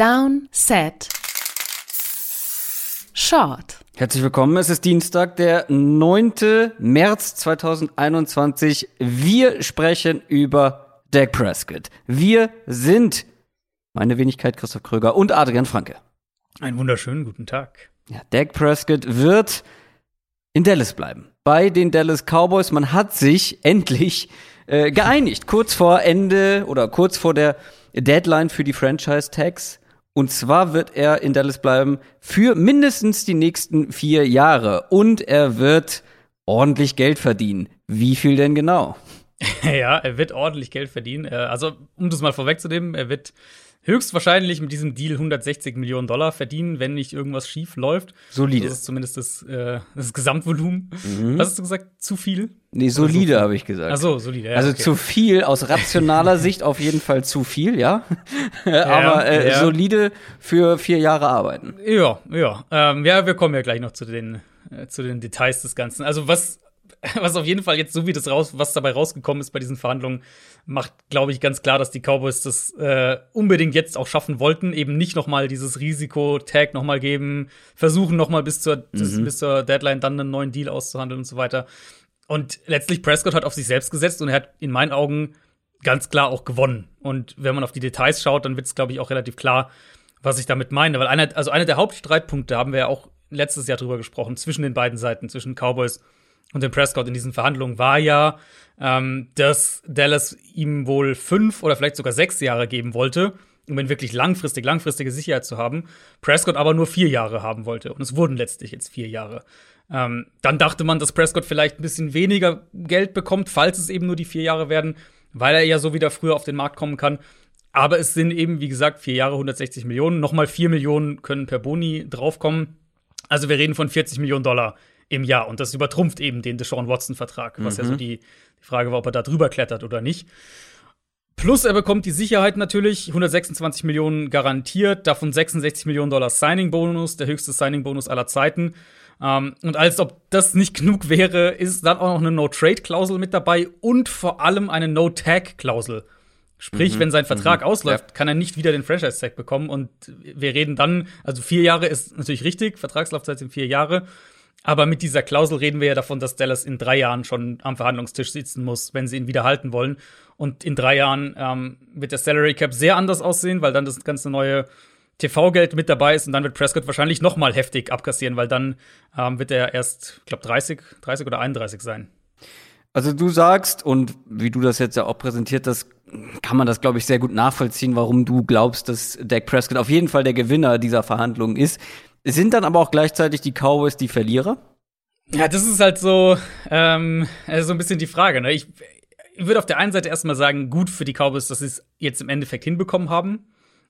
Down, Set, Short. Herzlich willkommen. Es ist Dienstag, der 9. März 2021. Wir sprechen über Dak Prescott. Wir sind meine Wenigkeit Christoph Kröger und Adrian Franke. Einen wunderschönen guten Tag. Ja, Dak Prescott wird in Dallas bleiben. Bei den Dallas Cowboys. Man hat sich endlich äh, geeinigt. Kurz vor Ende oder kurz vor der Deadline für die Franchise-Tags. Und zwar wird er in Dallas bleiben für mindestens die nächsten vier Jahre. Und er wird ordentlich Geld verdienen. Wie viel denn genau? Ja, er wird ordentlich Geld verdienen. Äh, also, um das mal vorwegzunehmen, er wird höchstwahrscheinlich mit diesem Deal 160 Millionen Dollar verdienen, wenn nicht irgendwas schief läuft. Solide. Das ist zumindest das, äh, das Gesamtvolumen. Mhm. Was hast du gesagt? Zu viel? Nee, solide so habe ich gesagt. Ach so, solide. Ja, also okay. zu viel aus rationaler Sicht auf jeden Fall zu viel, ja. Aber äh, ja. solide für vier Jahre arbeiten. Ja, ja. Ähm, ja, wir kommen ja gleich noch zu den, äh, zu den Details des Ganzen. Also was, was auf jeden Fall jetzt, so wie das raus, was dabei rausgekommen ist bei diesen Verhandlungen, macht, glaube ich, ganz klar, dass die Cowboys das äh, unbedingt jetzt auch schaffen wollten, eben nicht noch mal dieses Risiko-Tag noch mal geben, versuchen noch mal bis zur, mhm. bis zur Deadline dann einen neuen Deal auszuhandeln und so weiter. Und letztlich Prescott hat auf sich selbst gesetzt und er hat in meinen Augen ganz klar auch gewonnen. Und wenn man auf die Details schaut, dann wird es, glaube ich, auch relativ klar, was ich damit meine. Weil einer, also einer der Hauptstreitpunkte haben wir ja auch letztes Jahr drüber gesprochen, zwischen den beiden Seiten, zwischen Cowboys und dem Prescott in diesen Verhandlungen, war ja, ähm, dass Dallas ihm wohl fünf oder vielleicht sogar sechs Jahre geben wollte, um ihn wirklich langfristig, langfristige Sicherheit zu haben. Prescott aber nur vier Jahre haben wollte. Und es wurden letztlich jetzt vier Jahre. Ähm, dann dachte man, dass Prescott vielleicht ein bisschen weniger Geld bekommt, falls es eben nur die vier Jahre werden, weil er ja so wieder früher auf den Markt kommen kann. Aber es sind eben, wie gesagt, vier Jahre 160 Millionen. Nochmal vier Millionen können per Boni draufkommen. Also wir reden von 40 Millionen Dollar im Jahr. Und das übertrumpft eben den Deshaun Watson-Vertrag, was mhm. ja so die, die Frage war, ob er da drüber klettert oder nicht. Plus er bekommt die Sicherheit natürlich, 126 Millionen garantiert, davon 66 Millionen Dollar Signing-Bonus, der höchste Signing-Bonus aller Zeiten. Um, und als ob das nicht genug wäre, ist dann auch noch eine No-Trade-Klausel mit dabei und vor allem eine No-Tag-Klausel. Sprich, mhm, wenn sein Vertrag ausläuft, ja. kann er nicht wieder den Franchise-Tag bekommen. Und wir reden dann, also vier Jahre ist natürlich richtig, Vertragslaufzeit sind vier Jahre. Aber mit dieser Klausel reden wir ja davon, dass Dallas in drei Jahren schon am Verhandlungstisch sitzen muss, wenn sie ihn wieder halten wollen. Und in drei Jahren ähm, wird der Salary Cap sehr anders aussehen, weil dann das ganze neue TV-Geld mit dabei ist und dann wird Prescott wahrscheinlich noch mal heftig abkassieren, weil dann ähm, wird er erst, ich glaube, 30, 30 oder 31 sein. Also du sagst, und wie du das jetzt ja auch präsentiert hast, kann man das, glaube ich, sehr gut nachvollziehen, warum du glaubst, dass Dak Prescott auf jeden Fall der Gewinner dieser Verhandlungen ist. Sind dann aber auch gleichzeitig die Cowboys die Verlierer? Ja, das ist halt so, ähm, also so ein bisschen die Frage. Ne? Ich, ich würde auf der einen Seite erstmal sagen, gut für die Cowboys, dass sie es jetzt im Endeffekt hinbekommen haben.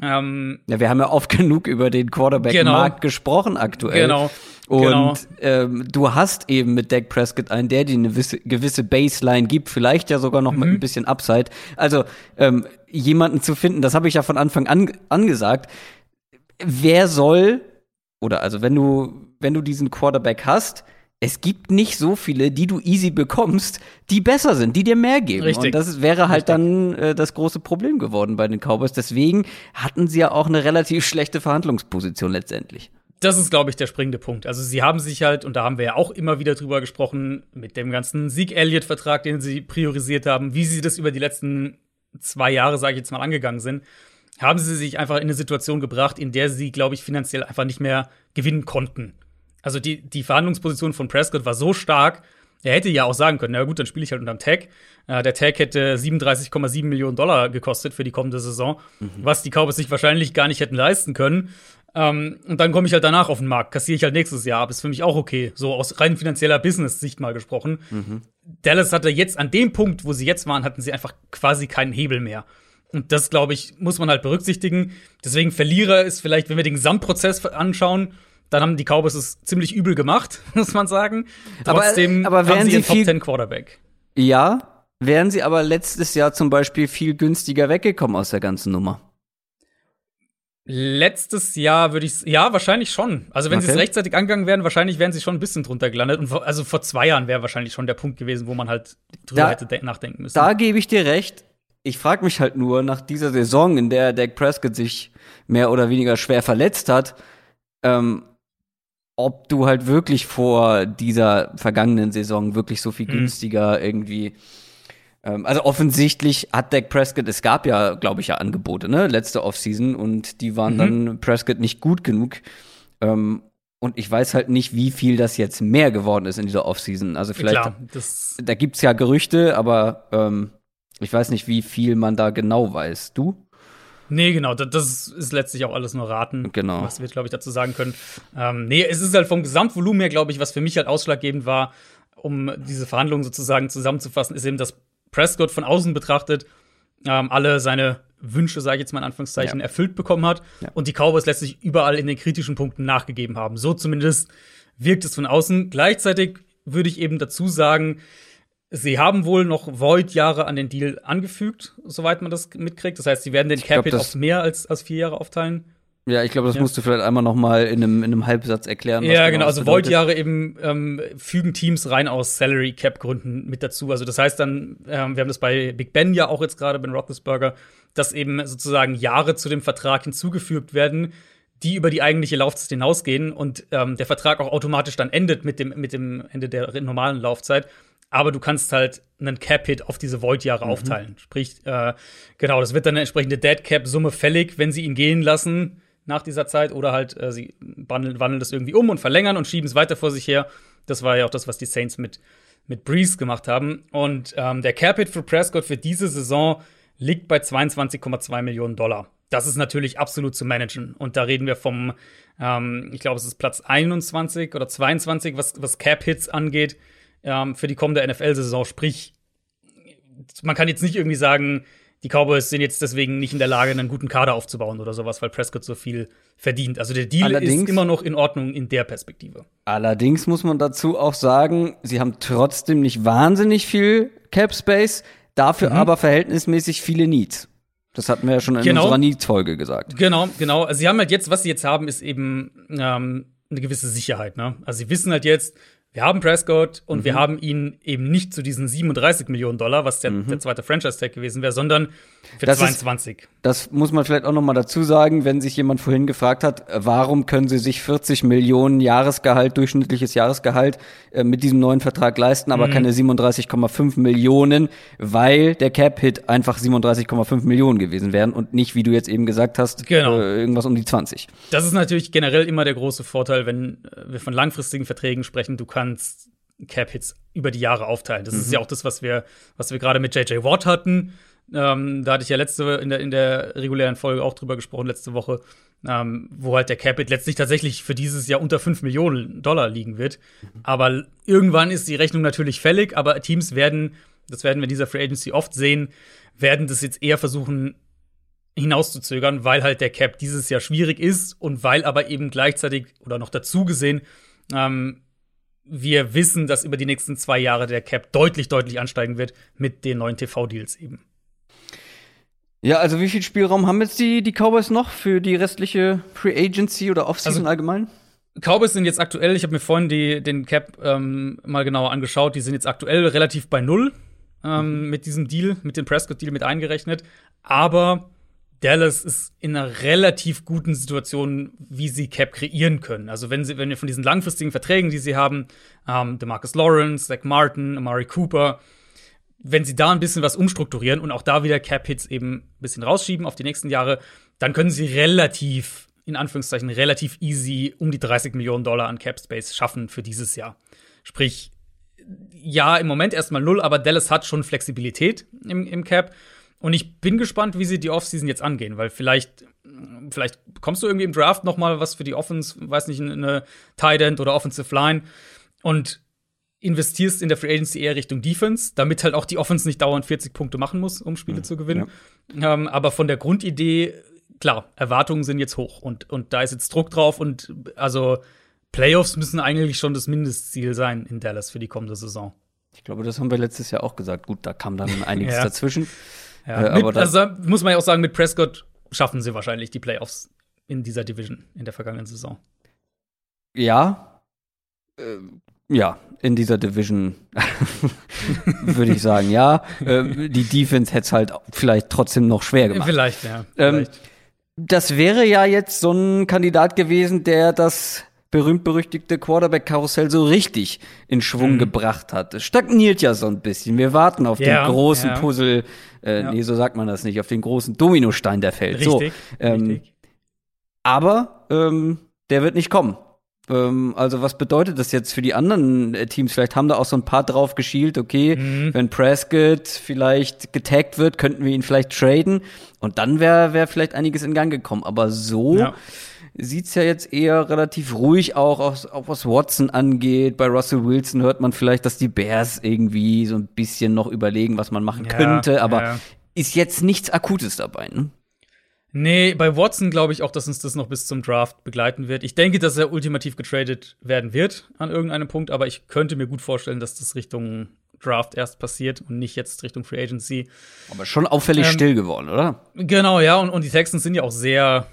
Ähm, ja, wir haben ja oft genug über den Quarterback-Markt genau. gesprochen aktuell. Genau. Und genau. ähm, du hast eben mit Dak Prescott einen, der dir eine gewisse, gewisse Baseline gibt, vielleicht ja sogar noch mhm. mit ein bisschen Upside. Also ähm, jemanden zu finden, das habe ich ja von Anfang an angesagt. Wer soll oder also wenn du wenn du diesen Quarterback hast, es gibt nicht so viele, die du easy bekommst, die besser sind, die dir mehr geben. Richtig. Und das wäre halt Richtig. dann äh, das große Problem geworden bei den Cowboys. Deswegen hatten sie ja auch eine relativ schlechte Verhandlungsposition letztendlich. Das ist, glaube ich, der springende Punkt. Also sie haben sich halt, und da haben wir ja auch immer wieder drüber gesprochen, mit dem ganzen Sieg-Elliott-Vertrag, den sie priorisiert haben, wie sie das über die letzten zwei Jahre, sage ich jetzt mal, angegangen sind, haben sie sich einfach in eine Situation gebracht, in der sie, glaube ich, finanziell einfach nicht mehr gewinnen konnten. Also die, die Verhandlungsposition von Prescott war so stark, er hätte ja auch sagen können, na gut, dann spiele ich halt unterm Tag. Äh, der Tag hätte 37,7 Millionen Dollar gekostet für die kommende Saison, mhm. was die Cowboys sich wahrscheinlich gar nicht hätten leisten können. Ähm, und dann komme ich halt danach auf den Markt, kassiere ich halt nächstes Jahr ab. Ist für mich auch okay, so aus rein finanzieller Business-Sicht mal gesprochen. Mhm. Dallas hatte jetzt an dem Punkt, wo sie jetzt waren, hatten sie einfach quasi keinen Hebel mehr. Und das, glaube ich, muss man halt berücksichtigen. Deswegen Verlierer ist vielleicht, wenn wir den Gesamtprozess anschauen, dann haben die Cowboys es ziemlich übel gemacht, muss man sagen. Trotzdem aber, aber haben sie viel, Top 10 Quarterback. Ja, wären sie aber letztes Jahr zum Beispiel viel günstiger weggekommen aus der ganzen Nummer. Letztes Jahr würde ich ja wahrscheinlich schon. Also wenn Okay. sie es rechtzeitig angegangen wären, wahrscheinlich wären sie schon ein bisschen drunter gelandet. Und vor, also vor zwei Jahren wäre wahrscheinlich schon der Punkt gewesen, wo man halt drüber Da- hätte de- nachdenken müssen. Da gebe ich dir recht. Ich frage mich halt nur nach dieser Saison, in der Dak Prescott sich mehr oder weniger schwer verletzt hat, ähm, ob du halt wirklich vor dieser vergangenen Saison wirklich so viel mhm. günstiger irgendwie ähm, also offensichtlich hat Dak Prescott, es gab ja, glaube ich, ja Angebote, ne, letzte Offseason und die waren mhm. dann Prescott nicht gut genug. Ähm, und ich weiß halt nicht, wie viel das jetzt mehr geworden ist in dieser Offseason. Also vielleicht, Klar, da gibt's ja Gerüchte, aber ähm, ich weiß nicht, wie viel man da genau weiß. Du? Nee, genau, das ist letztlich auch alles nur Raten, genau. was wir, glaube ich, dazu sagen können. Ähm, nee, es ist halt vom Gesamtvolumen her, glaube ich, was für mich halt ausschlaggebend war, um diese Verhandlungen sozusagen zusammenzufassen, ist eben, dass Prescott von außen betrachtet ähm, alle seine Wünsche, sage ich jetzt mal in Anführungszeichen, ja. erfüllt bekommen hat ja. und die Cowboys letztlich überall in den kritischen Punkten nachgegeben haben. So zumindest wirkt es von außen. Gleichzeitig würde ich eben dazu sagen, sie haben wohl noch Void-Jahre an den Deal angefügt, soweit man das mitkriegt. Das heißt, sie werden den Cap-Hit auf mehr als, als vier Jahre aufteilen. Ja, ich glaube, das ja. musst du vielleicht einmal noch mal in einem, in einem Halbsatz erklären. Ja, genau. Also Void-Jahre eben ähm, fügen Teams rein aus Salary Cap Gründen mit dazu. Also das heißt dann, ähm, wir haben das bei Big Ben ja auch jetzt gerade bei Roethlisberger, dass eben sozusagen Jahre zu dem Vertrag hinzugefügt werden, die über die eigentliche Laufzeit hinausgehen und ähm, der Vertrag auch automatisch dann endet mit dem mit dem Ende der normalen Laufzeit. Aber du kannst halt einen Cap-Hit auf diese Void-Jahre mhm. aufteilen. Sprich, äh, genau, das wird dann eine entsprechende Dead-Cap-Summe fällig, wenn sie ihn gehen lassen nach dieser Zeit oder halt äh, sie wandeln, wandeln das irgendwie um und verlängern und schieben es weiter vor sich her. Das war ja auch das, was die Saints mit, mit Breeze gemacht haben. Und ähm, der Cap-Hit für Prescott für diese Saison liegt bei 22,2 Millionen Dollar. Das ist natürlich absolut zu managen. Und da reden wir vom, ähm, ich glaube, es ist Platz 21 oder 22, was, was Cap-Hits angeht, ähm, für die kommende NFL-Saison. Sprich, man kann jetzt nicht irgendwie sagen, die Cowboys sind jetzt deswegen nicht in der Lage, einen guten Kader aufzubauen oder sowas, weil Prescott so viel verdient. Also der Deal allerdings, ist immer noch in Ordnung in der Perspektive. Allerdings muss man dazu auch sagen, sie haben trotzdem nicht wahnsinnig viel Cap Space, dafür mhm. aber verhältnismäßig viele Needs. Das hatten wir ja schon in genau. unserer Needs-Folge gesagt. Genau, genau. Also sie haben halt jetzt, was sie jetzt haben, ist eben ähm, eine gewisse Sicherheit. Ne? Also sie wissen halt jetzt, wir haben Prescott und mhm. wir haben ihn eben nicht zu diesen 37 Millionen Dollar, was der, mhm. der zweite Franchise-Tag gewesen wäre, sondern für das 22. Ist, das muss man vielleicht auch noch mal dazu sagen, wenn sich jemand vorhin gefragt hat, warum können sie sich 40 Millionen Jahresgehalt, durchschnittliches Jahresgehalt äh, mit diesem neuen Vertrag leisten, aber mhm. keine 37,5 Millionen, weil der Cap-Hit einfach 37,5 Millionen gewesen wären und nicht, wie du jetzt eben gesagt hast, genau. äh, irgendwas um die 20. Das ist natürlich generell immer der große Vorteil, wenn äh, wir von langfristigen Verträgen sprechen. Du kannst Cap-Hits über die Jahre aufteilen. Das mhm. ist ja auch das, was wir, was wir gerade mit JJ Watt hatten. Ähm, da hatte ich ja letzte in der, in der regulären Folge auch drüber gesprochen, letzte Woche, ähm, wo halt der Capit letztlich tatsächlich für dieses Jahr unter 5 Millionen Dollar liegen wird. Mhm. Aber irgendwann ist die Rechnung natürlich fällig, aber Teams werden, das werden wir in dieser Free Agency oft sehen, werden das jetzt eher versuchen hinauszuzögern, weil halt der Cap dieses Jahr schwierig ist und weil aber eben gleichzeitig oder noch dazu gesehen ähm, wir wissen, dass über die nächsten zwei Jahre der Cap deutlich, deutlich ansteigen wird mit den neuen TV-Deals eben. Ja, also wie viel Spielraum haben jetzt die, die Cowboys noch für die restliche Free Agency oder Offseason also, allgemein? Cowboys sind jetzt aktuell, ich habe mir vorhin die, den Cap ähm, mal genauer angeschaut, die sind jetzt aktuell relativ bei Null ähm, mhm. mit diesem Deal, mit dem Prescott-Deal mit eingerechnet. Aber Dallas ist in einer relativ guten Situation, wie sie Cap kreieren können. Also wenn sie, wenn wir von diesen langfristigen Verträgen, die sie haben, ähm, DeMarcus Lawrence, Zach Martin, Amari Cooper, wenn sie da ein bisschen was umstrukturieren und auch da wieder Cap-Hits eben ein bisschen rausschieben auf die nächsten Jahre, dann können sie relativ, in Anführungszeichen, relativ easy um die 30 Millionen Dollar an Cap-Space schaffen für dieses Jahr. Sprich, ja, im Moment erstmal null, aber Dallas hat schon Flexibilität im, im Cap. Und ich bin gespannt, wie sie die Offseason jetzt angehen, weil vielleicht, vielleicht bekommst du irgendwie im Draft noch mal was für die Offense, weiß nicht, eine Tight End oder Offensive Line. Und investierst in der Free Agency eher Richtung Defense, damit halt auch die Offense nicht dauernd 40 Punkte machen muss, um Spiele mhm. zu gewinnen. Ja. Ähm, aber von der Grundidee, klar, Erwartungen sind jetzt hoch und, und da ist jetzt Druck drauf und also Playoffs müssen eigentlich schon das Mindestziel sein in Dallas für die kommende Saison. Ich glaube, das haben wir letztes Jahr auch gesagt. Gut, da kam dann einiges ja. dazwischen. Ja, äh, mit, also muss man ja auch sagen, mit Prescott schaffen sie wahrscheinlich die Playoffs in dieser Division in der vergangenen Saison. Ja, äh, Ja, in dieser Division würde ich sagen, ja. Äh, die Defense hätte es halt vielleicht trotzdem noch schwer gemacht. Vielleicht, ja. Ähm, Vielleicht. Das wäre ja jetzt so ein Kandidat gewesen, der das berühmt-berüchtigte Quarterback-Karussell so richtig in Schwung gebracht hat. Es stagniert ja so ein bisschen. Wir warten auf Ja, den großen ja. Puzzle, äh, Ja. nee, so sagt man das nicht, auf den großen Dominostein, der fällt. richtig. So, ähm, richtig. aber ähm, der wird nicht kommen. Ähm, also was bedeutet das jetzt für die anderen äh, Teams? Vielleicht haben da auch so ein paar drauf geschielt, okay, Mhm. wenn Prescott vielleicht getaggt wird, könnten wir ihn vielleicht traden und dann wäre wär vielleicht einiges in Gang gekommen. Aber so. Sieht's ja jetzt eher relativ ruhig auch, aus, auch was Watson angeht. Bei Russell Wilson hört man vielleicht, dass die Bears irgendwie so ein bisschen noch überlegen, was man machen Ja, könnte, aber ja. ist jetzt nichts Akutes dabei, ne? Nee, bei Watson glaube ich auch, dass uns das noch bis zum Draft begleiten wird. Ich denke, dass er ultimativ getradet werden wird an irgendeinem Punkt, aber ich könnte mir gut vorstellen, dass das Richtung Draft erst passiert und nicht jetzt Richtung Free Agency. Aber schon auffällig Ähm, still geworden, oder? Genau, ja, und, und die Texans sind ja auch sehr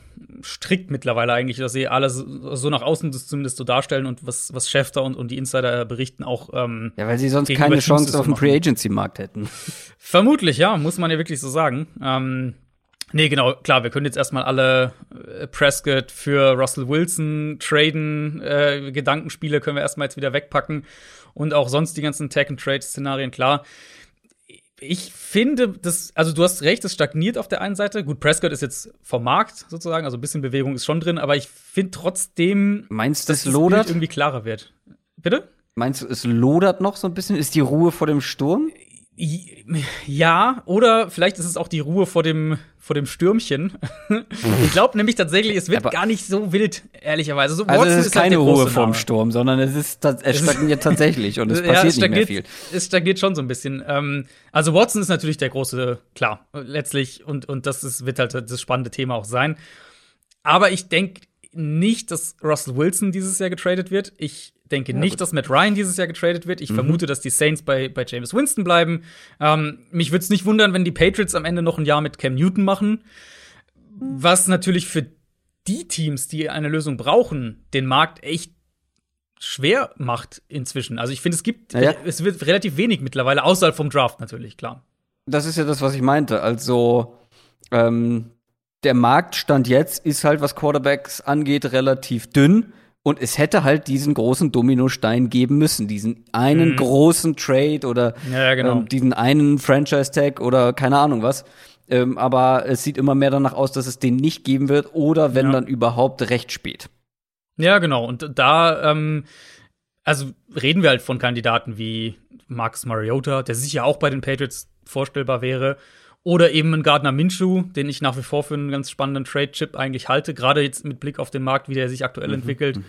strikt mittlerweile eigentlich, dass sie alles so nach außen das zumindest so darstellen und was, was Schäfter und, und die Insider berichten auch ähm, Ja, weil sie sonst keine Teams Chance das auf dem machen. Free-Agency-Markt hätten. Vermutlich, ja, muss man ja wirklich so sagen. Ähm, nee, genau, klar, wir können jetzt erstmal alle äh, Prescott für Russell Wilson traden, äh, Gedankenspiele können wir erstmal jetzt wieder wegpacken und auch sonst die ganzen Tag-and-Trade-Szenarien, klar. Ich finde, das, also du hast recht, es stagniert auf der einen Seite. Gut, Prescott ist jetzt vom Markt sozusagen, also ein bisschen Bewegung ist schon drin, aber ich finde trotzdem, Meinst du, dass es das lodert? irgendwie klarer wird. Bitte? Meinst du, es lodert noch so ein bisschen? Ist die Ruhe vor dem Sturm? Ja, oder vielleicht ist es auch die Ruhe vor dem, vor dem Stürmchen. ich glaube nämlich tatsächlich, es wird Aber- gar nicht so wild, ehrlicherweise. So, Also Watson es ist halt keine der Ruhe vorm. Sturm, sondern es ist es stagniert tatsächlich und es Ja, passiert es nicht mehr viel. es stagniert schon so ein bisschen. Ähm, also Watson ist natürlich der große, klar, letztlich, und, und das ist, wird halt das spannende Thema auch sein. Aber ich denke nicht, dass Russell Wilson dieses Jahr getradet wird. Ich denke nicht, gut. dass Matt Ryan dieses Jahr getradet wird. Mhm. Ich vermute, dass die Saints bei, bei James Winston bleiben. Ähm, mich würde es nicht wundern, wenn die Patriots am Ende noch ein Jahr mit Cam Newton machen. Was natürlich für die Teams, die eine Lösung brauchen, den Markt echt schwer macht inzwischen. Also ich finde, es gibt, Ja, ja. es wird relativ wenig mittlerweile, außerhalb vom Draft natürlich, klar. Das ist ja das, was ich meinte. Also ähm, der Marktstand jetzt ist halt, was Quarterbacks angeht, relativ dünn. Und es hätte halt diesen großen Dominostein geben müssen, diesen einen großen Trade oder Mhm. Ja, genau. ähm, diesen einen Franchise-Tag oder keine Ahnung was. Ähm, aber es sieht immer mehr danach aus, dass es den nicht geben wird oder wenn Ja. dann überhaupt recht spät. Ja, genau. Und da, ähm, also reden wir halt von Kandidaten wie Marcus Mariota, der sicher auch bei den Patriots vorstellbar wäre. Oder eben ein Gardner Minshew, den ich nach wie vor für einen ganz spannenden Trade-Chip eigentlich halte, gerade jetzt mit Blick auf den Markt, wie der sich aktuell entwickelt.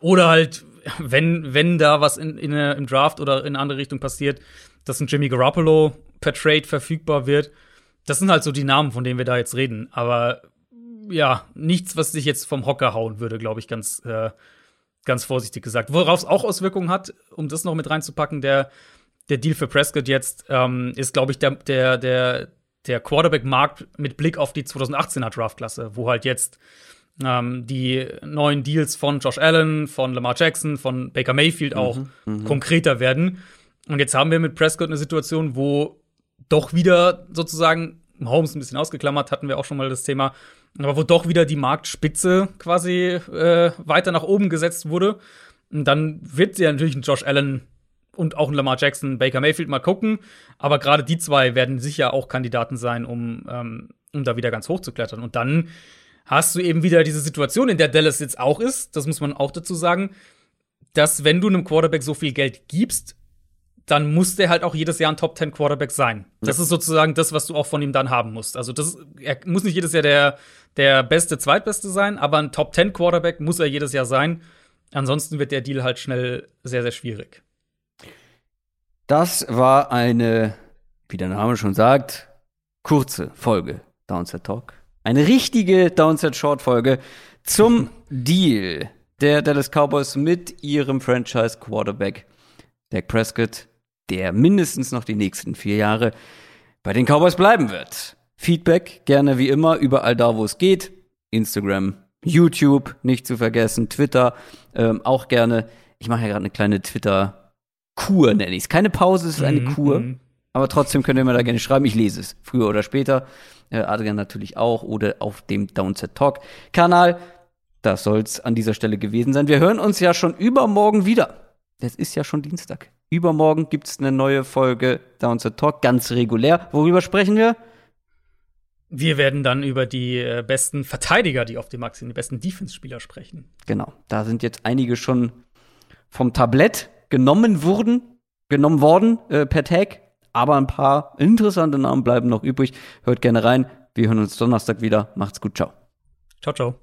Oder halt, wenn, wenn da was in, in, im Draft oder in eine andere Richtung passiert, dass ein Jimmy Garoppolo per Trade verfügbar wird. Das sind halt so die Namen, von denen wir da jetzt reden. Aber ja, nichts, was sich jetzt vom Hocker hauen würde, glaube ich, ganz, äh, ganz vorsichtig gesagt. Worauf es auch Auswirkungen hat, um das noch mit reinzupacken, der, der Deal für Prescott jetzt ähm, ist, glaube ich, der, der, der, der Quarterback-Markt mit Blick auf die 2018er Draftklasse, wo halt jetzt ähm, die neuen Deals von Josh Allen, von Lamar Jackson, von Baker Mayfield auch konkreter werden. Und jetzt haben wir mit Prescott eine Situation, wo doch wieder sozusagen, Holmes ein bisschen ausgeklammert, hatten wir auch schon mal das Thema, aber wo doch wieder die Marktspitze quasi äh, weiter nach oben gesetzt wurde. Und dann wird ja natürlich ein Josh Allen und auch ein Lamar Jackson, Baker Mayfield mal gucken. Aber gerade die zwei werden sicher auch Kandidaten sein, um, ähm, um da wieder ganz hoch zu klettern. Und dann hast du eben wieder diese Situation, in der Dallas jetzt auch ist, das muss man auch dazu sagen, dass wenn du einem Quarterback so viel Geld gibst, dann muss der halt auch jedes Jahr ein Top 10 Quarterback sein. Das ist sozusagen das, was du auch von ihm dann haben musst. Also das, er muss nicht jedes Jahr der, der beste, zweitbeste sein, aber ein Top 10 Quarterback muss er jedes Jahr sein. Ansonsten wird der Deal halt schnell sehr, sehr schwierig. Das war eine, wie der Name schon sagt, kurze Folge Downset Talk. Eine richtige Downset Short Folge zum Deal der Dallas Cowboys mit ihrem Franchise Quarterback Dak Prescott, der mindestens noch die nächsten vier Jahre bei den Cowboys bleiben wird. Feedback gerne wie immer überall da, wo es geht. Instagram, YouTube nicht zu vergessen, Twitter ähm, auch gerne. ich mache ja gerade eine kleine Twitter-Kur, nenne ich es. Keine Pause, es ist eine Mhm, Kur. mhm. Aber trotzdem könnt ihr mir da gerne schreiben. Ich lese es. Früher oder später. Äh, Adrian natürlich auch. Oder auf dem Downset Talk Kanal. Das soll's an dieser Stelle gewesen sein. Wir hören uns ja schon übermorgen wieder. Es ist ja schon Dienstag. Übermorgen gibt's eine neue Folge Downset Talk. Ganz regulär. Worüber sprechen wir? Wir werden dann über die äh, besten Verteidiger, die auf dem Max sind, die besten Defense-Spieler sprechen. Genau. Da sind jetzt einige schon vom Tablett genommen wurden, genommen worden äh, per Tag. Aber ein paar interessante Namen bleiben noch übrig. Hört gerne rein. Wir hören uns Donnerstag wieder. Macht's gut. Ciao. Ciao, ciao.